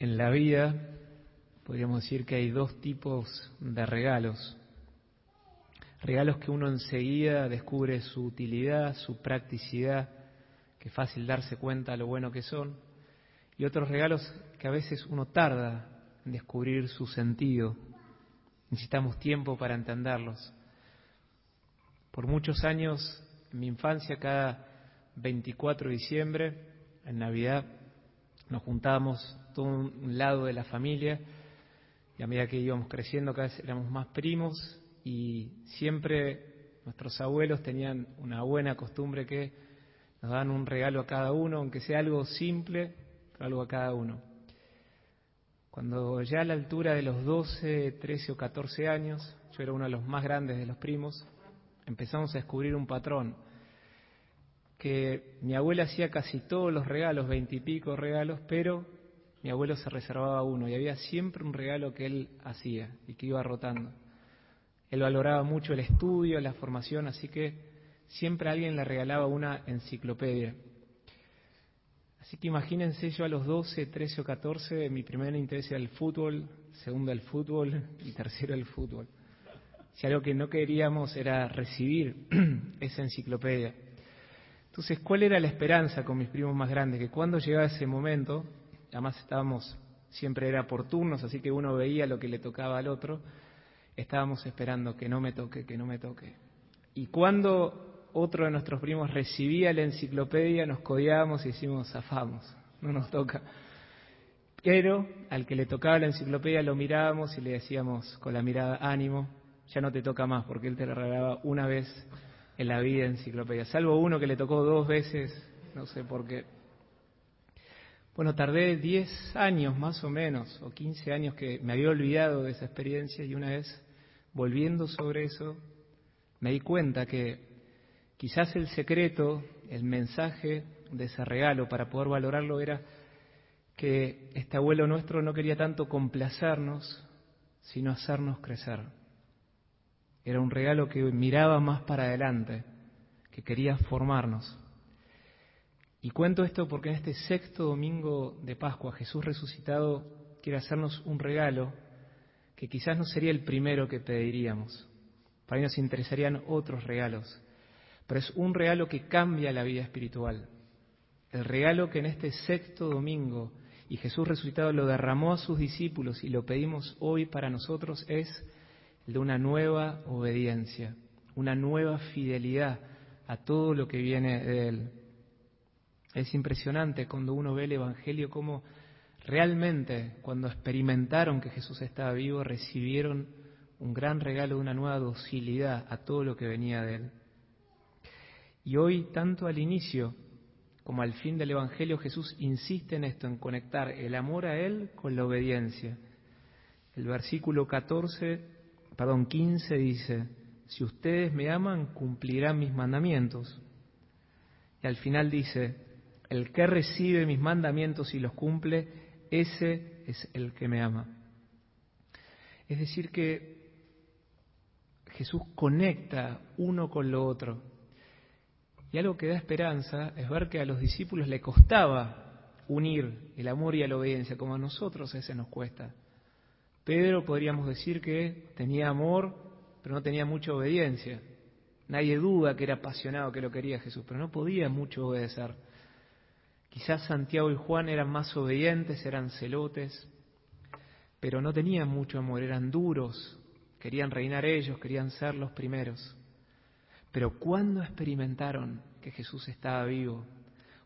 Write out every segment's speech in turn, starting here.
En la vida podríamos decir que hay dos tipos de regalos. Regalos que uno enseguida descubre su utilidad, su practicidad, que es fácil darse cuenta lo bueno que son, y otros regalos que a veces uno tarda en descubrir su sentido. Necesitamos tiempo para entenderlos. Por muchos años, en mi infancia, cada 24 de diciembre, en Navidad, nos juntábamos un lado de la familia y a medida que íbamos creciendo cada vez éramos más primos y siempre nuestros abuelos tenían una buena costumbre que nos dan un regalo a cada uno, aunque sea algo simple, pero algo a cada uno. Cuando ya a la altura de los 12, 13 o 14 años, yo era uno de los más grandes de los primos, empezamos a descubrir un patrón que mi abuela hacía casi todos los regalos, veintipico regalos, pero mi abuelo se reservaba uno y había siempre un regalo que él hacía y que iba rotando. Él valoraba mucho el estudio, la formación, así que siempre alguien le regalaba una enciclopedia. Así que imagínense yo a los 12, 13 o 14, mi primer interés era el fútbol, segundo el fútbol y tercero el fútbol. Si algo que no queríamos era recibir esa enciclopedia. Entonces, ¿cuál era la esperanza con mis primos más grandes? Que cuando llegaba ese momento, además estábamos, siempre era por turnos, así que uno veía lo que le tocaba al otro, estábamos esperando que no me toque, que no me toque. Y cuando otro de nuestros primos recibía la enciclopedia, nos codiábamos y decimos, zafamos, no nos toca. Pero al que le tocaba la enciclopedia lo mirábamos y le decíamos con la mirada, ánimo, ya no te toca más, porque él te la regalaba una vez en la vida enciclopedia, salvo uno que le tocó dos veces, no sé por qué. Bueno, tardé 10 años más o menos, o 15 años que me había olvidado de esa experiencia y una vez volviendo sobre eso, me di cuenta que quizás el secreto, el mensaje de ese regalo para poder valorarlo era que este abuelo nuestro no quería tanto complacernos, sino hacernos crecer. Era un regalo que miraba más para adelante, que quería formarnos. Y cuento esto porque en este sexto domingo de Pascua Jesús resucitado quiere hacernos un regalo que quizás no sería el primero que pediríamos. Para ahí nos interesarían otros regalos. Pero es un regalo que cambia la vida espiritual. El regalo que en este sexto domingo y Jesús resucitado lo derramó a sus discípulos y lo pedimos hoy para nosotros es de una nueva obediencia, una nueva fidelidad a todo lo que viene de Él. Es impresionante cuando uno ve el Evangelio cómo realmente cuando experimentaron que Jesús estaba vivo recibieron un gran regalo de una nueva docilidad a todo lo que venía de Él. Y hoy, tanto al inicio como al fin del Evangelio, Jesús insiste en esto, en conectar el amor a Él con la obediencia. El versículo 14 perdón, 15 dice, si ustedes me aman, cumplirán mis mandamientos. Y al final dice, el que recibe mis mandamientos y los cumple, ese es el que me ama. Es decir, que Jesús conecta uno con lo otro. Y algo que da esperanza es ver que a los discípulos le costaba unir el amor y la obediencia, como a nosotros ese nos cuesta. Pedro podríamos decir que tenía amor, pero no tenía mucha obediencia. Nadie duda que era apasionado, que lo quería Jesús, pero no podía mucho obedecer. Quizás Santiago y Juan eran más obedientes, eran celotes, pero no tenían mucho amor, eran duros, querían reinar ellos, querían ser los primeros. Pero cuando experimentaron que Jesús estaba vivo,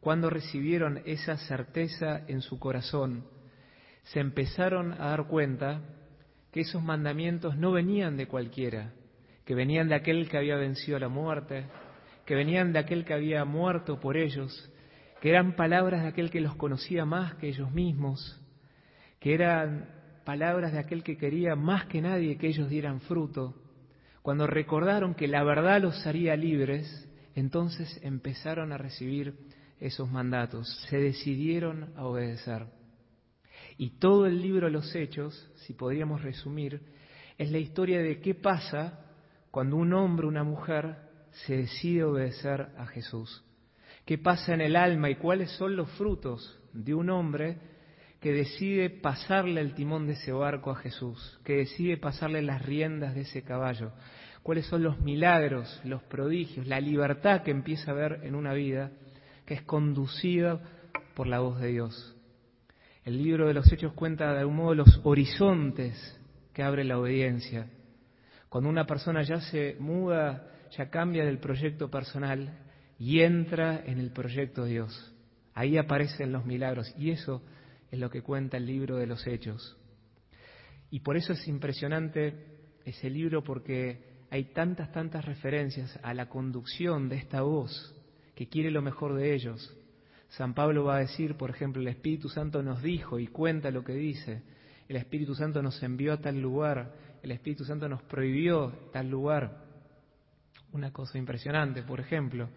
cuando recibieron esa certeza en su corazón, se empezaron a dar cuenta que esos mandamientos no venían de cualquiera, que venían de aquel que había vencido la muerte, que venían de aquel que había muerto por ellos, que eran palabras de aquel que los conocía más que ellos mismos, que eran palabras de aquel que quería más que nadie que ellos dieran fruto. Cuando recordaron que la verdad los haría libres, entonces empezaron a recibir esos mandatos, se decidieron a obedecer. Y todo el libro de los Hechos, si podríamos resumir, es la historia de qué pasa cuando un hombre una mujer se decide obedecer a Jesús. ¿Qué pasa en el alma y cuáles son los frutos de un hombre que decide pasarle el timón de ese barco a Jesús, que decide pasarle las riendas de ese caballo, cuáles son los milagros, los prodigios, la libertad que empieza a ver en una vida que es conducida por la voz de Dios. El libro de los Hechos cuenta de algún modo los horizontes que abre la obediencia. Cuando una persona ya se muda, ya cambia del proyecto personal y entra en el proyecto de Dios. Ahí aparecen los milagros y eso es lo que cuenta el libro de los Hechos. Y por eso es impresionante ese libro porque hay tantas, tantas referencias a la conducción de esta voz que quiere lo mejor de ellos. San Pablo va a decir, por ejemplo, el Espíritu Santo nos dijo y cuenta lo que dice. El Espíritu Santo nos envió a tal lugar. El Espíritu Santo nos prohibió tal lugar. Una cosa impresionante, por ejemplo,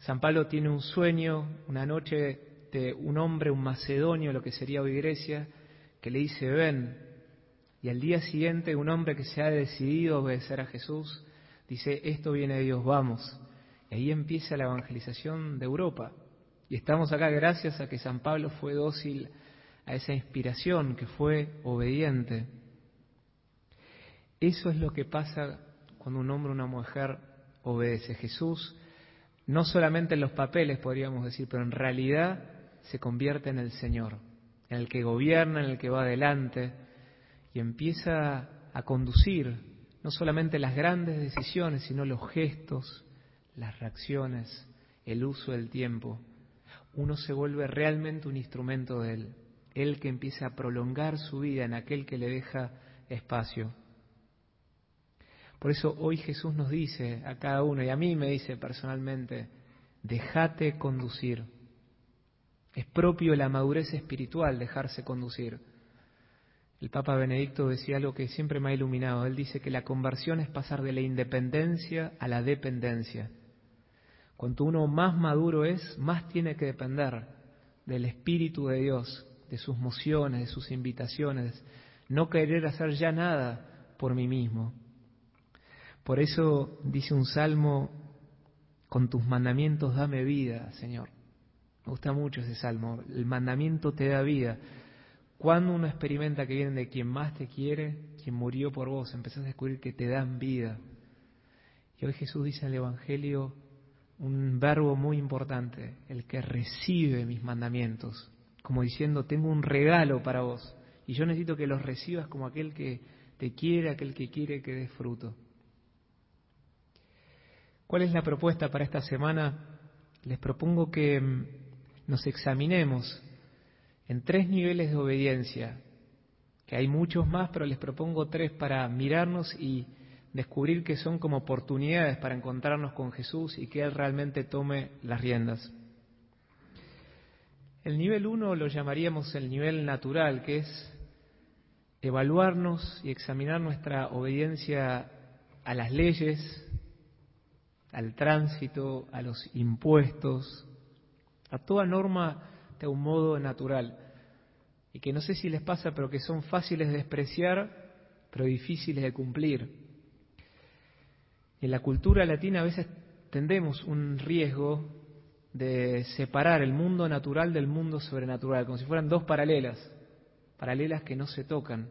San Pablo tiene un sueño, una noche de un hombre, un macedonio, lo que sería hoy Grecia, que le dice, ven. Y al día siguiente un hombre que se ha decidido a obedecer a Jesús, dice, esto viene de Dios, vamos. Y ahí empieza la evangelización de Europa. Y estamos acá gracias a que San Pablo fue dócil a esa inspiración, que fue obediente. Eso es lo que pasa cuando un hombre o una mujer obedece. Jesús, no solamente en los papeles podríamos decir, pero en realidad se convierte en el Señor, en el que gobierna, en el que va adelante y empieza a conducir no solamente las grandes decisiones, sino los gestos, las reacciones, el uso del tiempo uno se vuelve realmente un instrumento de Él, Él que empieza a prolongar su vida en aquel que le deja espacio. Por eso hoy Jesús nos dice a cada uno, y a mí me dice personalmente, déjate conducir. Es propio la madurez espiritual dejarse conducir. El Papa Benedicto decía algo que siempre me ha iluminado. Él dice que la conversión es pasar de la independencia a la dependencia. Cuanto uno más maduro es, más tiene que depender del Espíritu de Dios, de sus mociones, de sus invitaciones, no querer hacer ya nada por mí mismo. Por eso dice un salmo, con tus mandamientos dame vida, Señor. Me gusta mucho ese salmo, el mandamiento te da vida. Cuando uno experimenta que vienen de quien más te quiere, quien murió por vos, empezás a descubrir que te dan vida. Y hoy Jesús dice en el Evangelio, un verbo muy importante, el que recibe mis mandamientos, como diciendo, tengo un regalo para vos y yo necesito que los recibas como aquel que te quiere, aquel que quiere que des fruto. ¿Cuál es la propuesta para esta semana? Les propongo que mm, nos examinemos en tres niveles de obediencia, que hay muchos más, pero les propongo tres para mirarnos y descubrir que son como oportunidades para encontrarnos con Jesús y que Él realmente tome las riendas. El nivel uno lo llamaríamos el nivel natural, que es evaluarnos y examinar nuestra obediencia a las leyes, al tránsito, a los impuestos, a toda norma de un modo natural. Y que no sé si les pasa, pero que son fáciles de despreciar, pero difíciles de cumplir. En la cultura latina a veces tendemos un riesgo de separar el mundo natural del mundo sobrenatural, como si fueran dos paralelas, paralelas que no se tocan,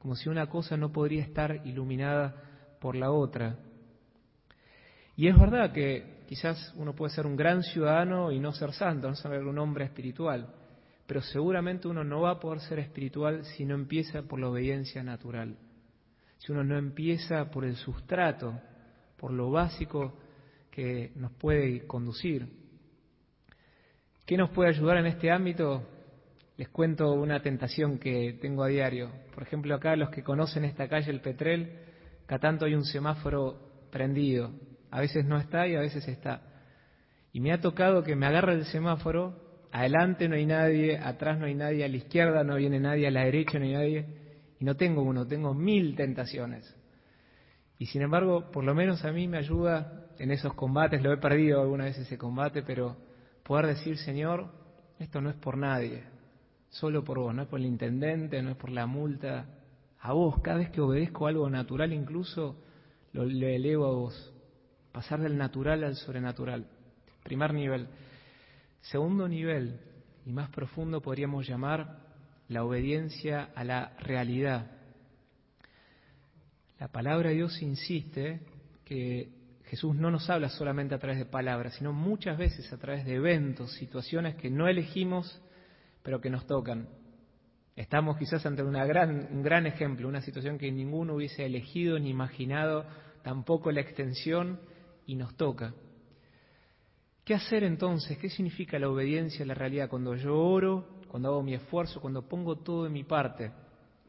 como si una cosa no podría estar iluminada por la otra. Y es verdad que quizás uno puede ser un gran ciudadano y no ser santo, no ser un hombre espiritual, pero seguramente uno no va a poder ser espiritual si no empieza por la obediencia natural, si uno no empieza por el sustrato por lo básico que nos puede conducir. ¿Qué nos puede ayudar en este ámbito? Les cuento una tentación que tengo a diario. Por ejemplo, acá los que conocen esta calle, el Petrel, acá tanto hay un semáforo prendido. A veces no está y a veces está. Y me ha tocado que me agarre el semáforo, adelante no hay nadie, atrás no hay nadie, a la izquierda no viene nadie, a la derecha no hay nadie, y no tengo uno, tengo mil tentaciones. Y sin embargo, por lo menos a mí me ayuda en esos combates, lo he perdido alguna vez ese combate, pero poder decir, Señor, esto no es por nadie, solo por vos, no es por el intendente, no es por la multa, a vos, cada vez que obedezco algo natural incluso, lo, elevo a vos, pasar del natural al sobrenatural. Primer nivel. Segundo nivel, y más profundo, podríamos llamar la obediencia a la realidad. La palabra de Dios insiste que Jesús no nos habla solamente a través de palabras, sino muchas veces a través de eventos, situaciones que no elegimos, pero que nos tocan. Estamos quizás ante una gran, un gran ejemplo, una situación que ninguno hubiese elegido ni imaginado, tampoco la extensión, y nos toca. ¿Qué hacer entonces? ¿Qué significa la obediencia a la realidad? Cuando yo oro, cuando hago mi esfuerzo, cuando pongo todo de mi parte.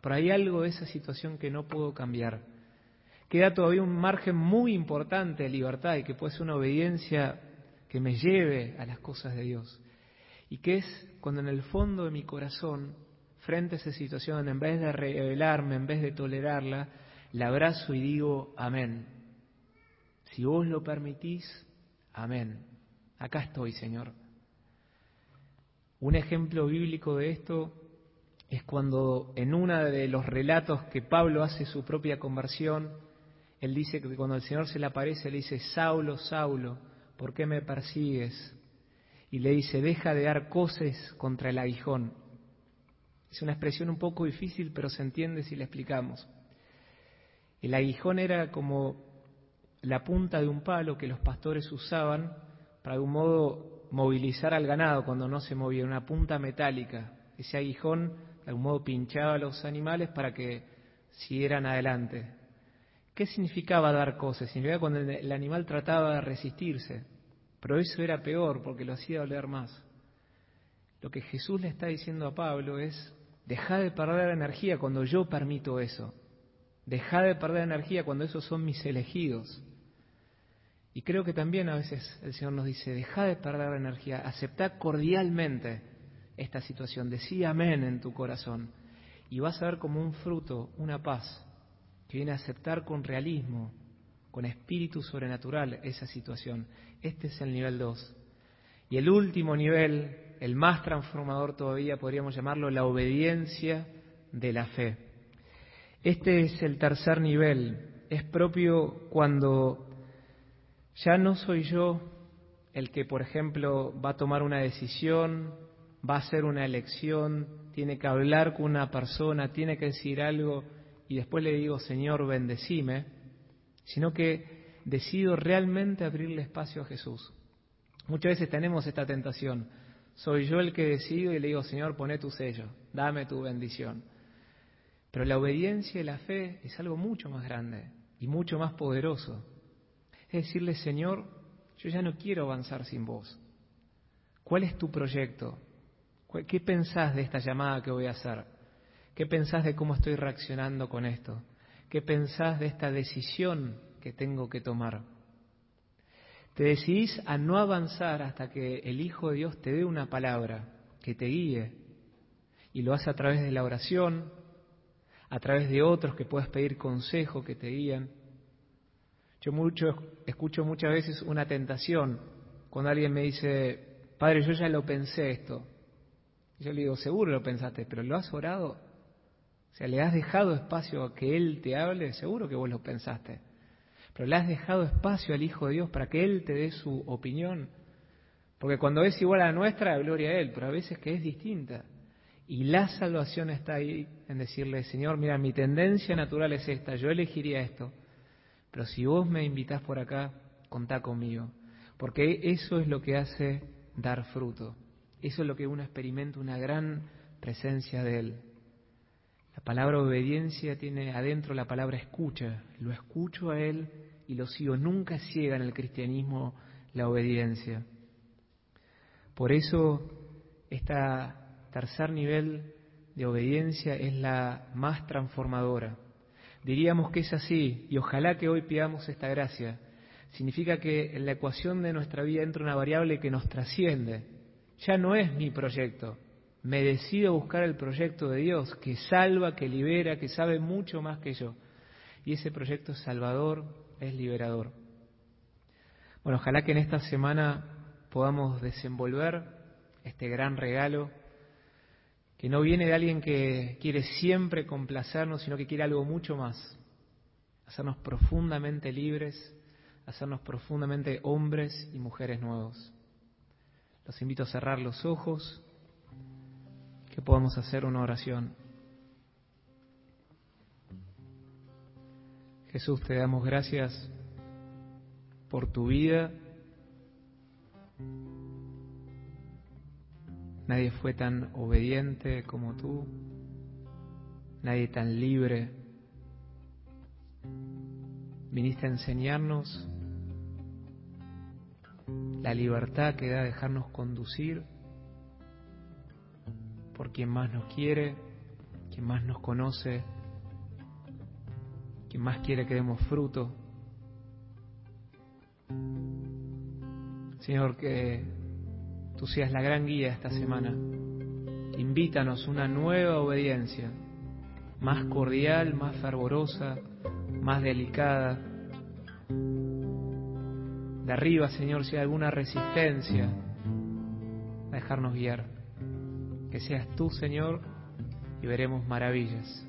Pero hay algo de esa situación que no puedo cambiar queda todavía un margen muy importante de libertad y que puede ser una obediencia que me lleve a las cosas de Dios. Y que es cuando en el fondo de mi corazón, frente a esa situación, en vez de rebelarme, en vez de tolerarla, la abrazo y digo, amén. Si vos lo permitís, amén. Acá estoy, Señor. Un ejemplo bíblico de esto es cuando en uno de los relatos que Pablo hace su propia conversión, él dice que cuando el Señor se le aparece, le dice, Saulo, Saulo, ¿por qué me persigues? Y le dice, deja de dar coces contra el aguijón. Es una expresión un poco difícil, pero se entiende si la explicamos. El aguijón era como la punta de un palo que los pastores usaban para de algún modo movilizar al ganado cuando no se movía, una punta metálica. Ese aguijón de algún modo pinchaba a los animales para que siguieran adelante. ¿Qué significaba dar cosas? Significaba cuando el animal trataba de resistirse, pero eso era peor porque lo hacía doler más. Lo que Jesús le está diciendo a Pablo es, deja de perder energía cuando yo permito eso. Deja de perder energía cuando esos son mis elegidos. Y creo que también a veces el Señor nos dice, deja de perder energía, acepta cordialmente esta situación, decí amén en tu corazón y vas a ver como un fruto, una paz que viene a aceptar con realismo, con espíritu sobrenatural esa situación. Este es el nivel 2. Y el último nivel, el más transformador todavía, podríamos llamarlo la obediencia de la fe. Este es el tercer nivel. Es propio cuando ya no soy yo el que, por ejemplo, va a tomar una decisión, va a hacer una elección, tiene que hablar con una persona, tiene que decir algo y después le digo, Señor, bendecime, sino que decido realmente abrirle espacio a Jesús. Muchas veces tenemos esta tentación. Soy yo el que decido y le digo, Señor, pone tu sello, dame tu bendición. Pero la obediencia y la fe es algo mucho más grande y mucho más poderoso. Es decirle, Señor, yo ya no quiero avanzar sin vos. ¿Cuál es tu proyecto? ¿Qué pensás de esta llamada que voy a hacer? ¿Qué pensás de cómo estoy reaccionando con esto? ¿Qué pensás de esta decisión que tengo que tomar? Te decidís a no avanzar hasta que el Hijo de Dios te dé una palabra que te guíe. Y lo hace a través de la oración, a través de otros que puedas pedir consejo que te guíen. Yo mucho, escucho muchas veces una tentación cuando alguien me dice, Padre, yo ya lo pensé esto. Yo le digo, seguro lo pensaste, pero ¿lo has orado? O sea, le has dejado espacio a que Él te hable, seguro que vos lo pensaste. Pero le has dejado espacio al Hijo de Dios para que Él te dé su opinión. Porque cuando es igual a la nuestra, gloria a Él, pero a veces que es distinta. Y la salvación está ahí en decirle, Señor, mira, mi tendencia natural es esta, yo elegiría esto. Pero si vos me invitás por acá, contá conmigo. Porque eso es lo que hace dar fruto. Eso es lo que uno experimenta, una gran presencia de Él. La palabra obediencia tiene adentro la palabra escucha. Lo escucho a Él y lo sigo. Nunca ciega en el cristianismo la obediencia. Por eso, este tercer nivel de obediencia es la más transformadora. Diríamos que es así, y ojalá que hoy pidamos esta gracia. Significa que en la ecuación de nuestra vida entra una variable que nos trasciende. Ya no es mi proyecto, me decido buscar el proyecto de Dios que salva, que libera, que sabe mucho más que yo. Y ese proyecto es salvador, es liberador. Bueno, ojalá que en esta semana podamos desenvolver este gran regalo que no viene de alguien que quiere siempre complacernos, sino que quiere algo mucho más, hacernos profundamente libres, hacernos profundamente hombres y mujeres nuevos. Los invito a cerrar los ojos que podamos hacer una oración. Jesús, te damos gracias por tu vida. Nadie fue tan obediente como tú, nadie tan libre. Viniste a enseñarnos la libertad que da dejarnos conducir por quien más nos quiere, quien más nos conoce, quien más quiere que demos fruto. Señor, que tú seas la gran guía esta semana. Invítanos una nueva obediencia, más cordial, más fervorosa, más delicada. De arriba, Señor, si hay alguna resistencia, a dejarnos guiar que seas tú, Señor, y veremos maravillas.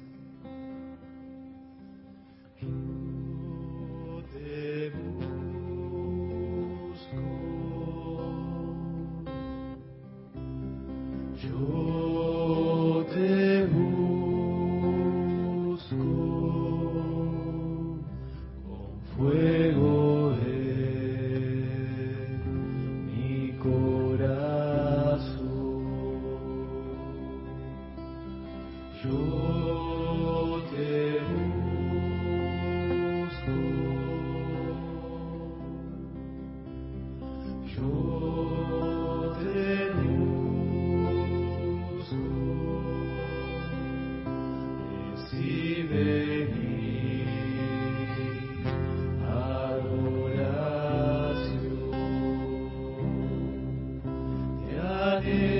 Father.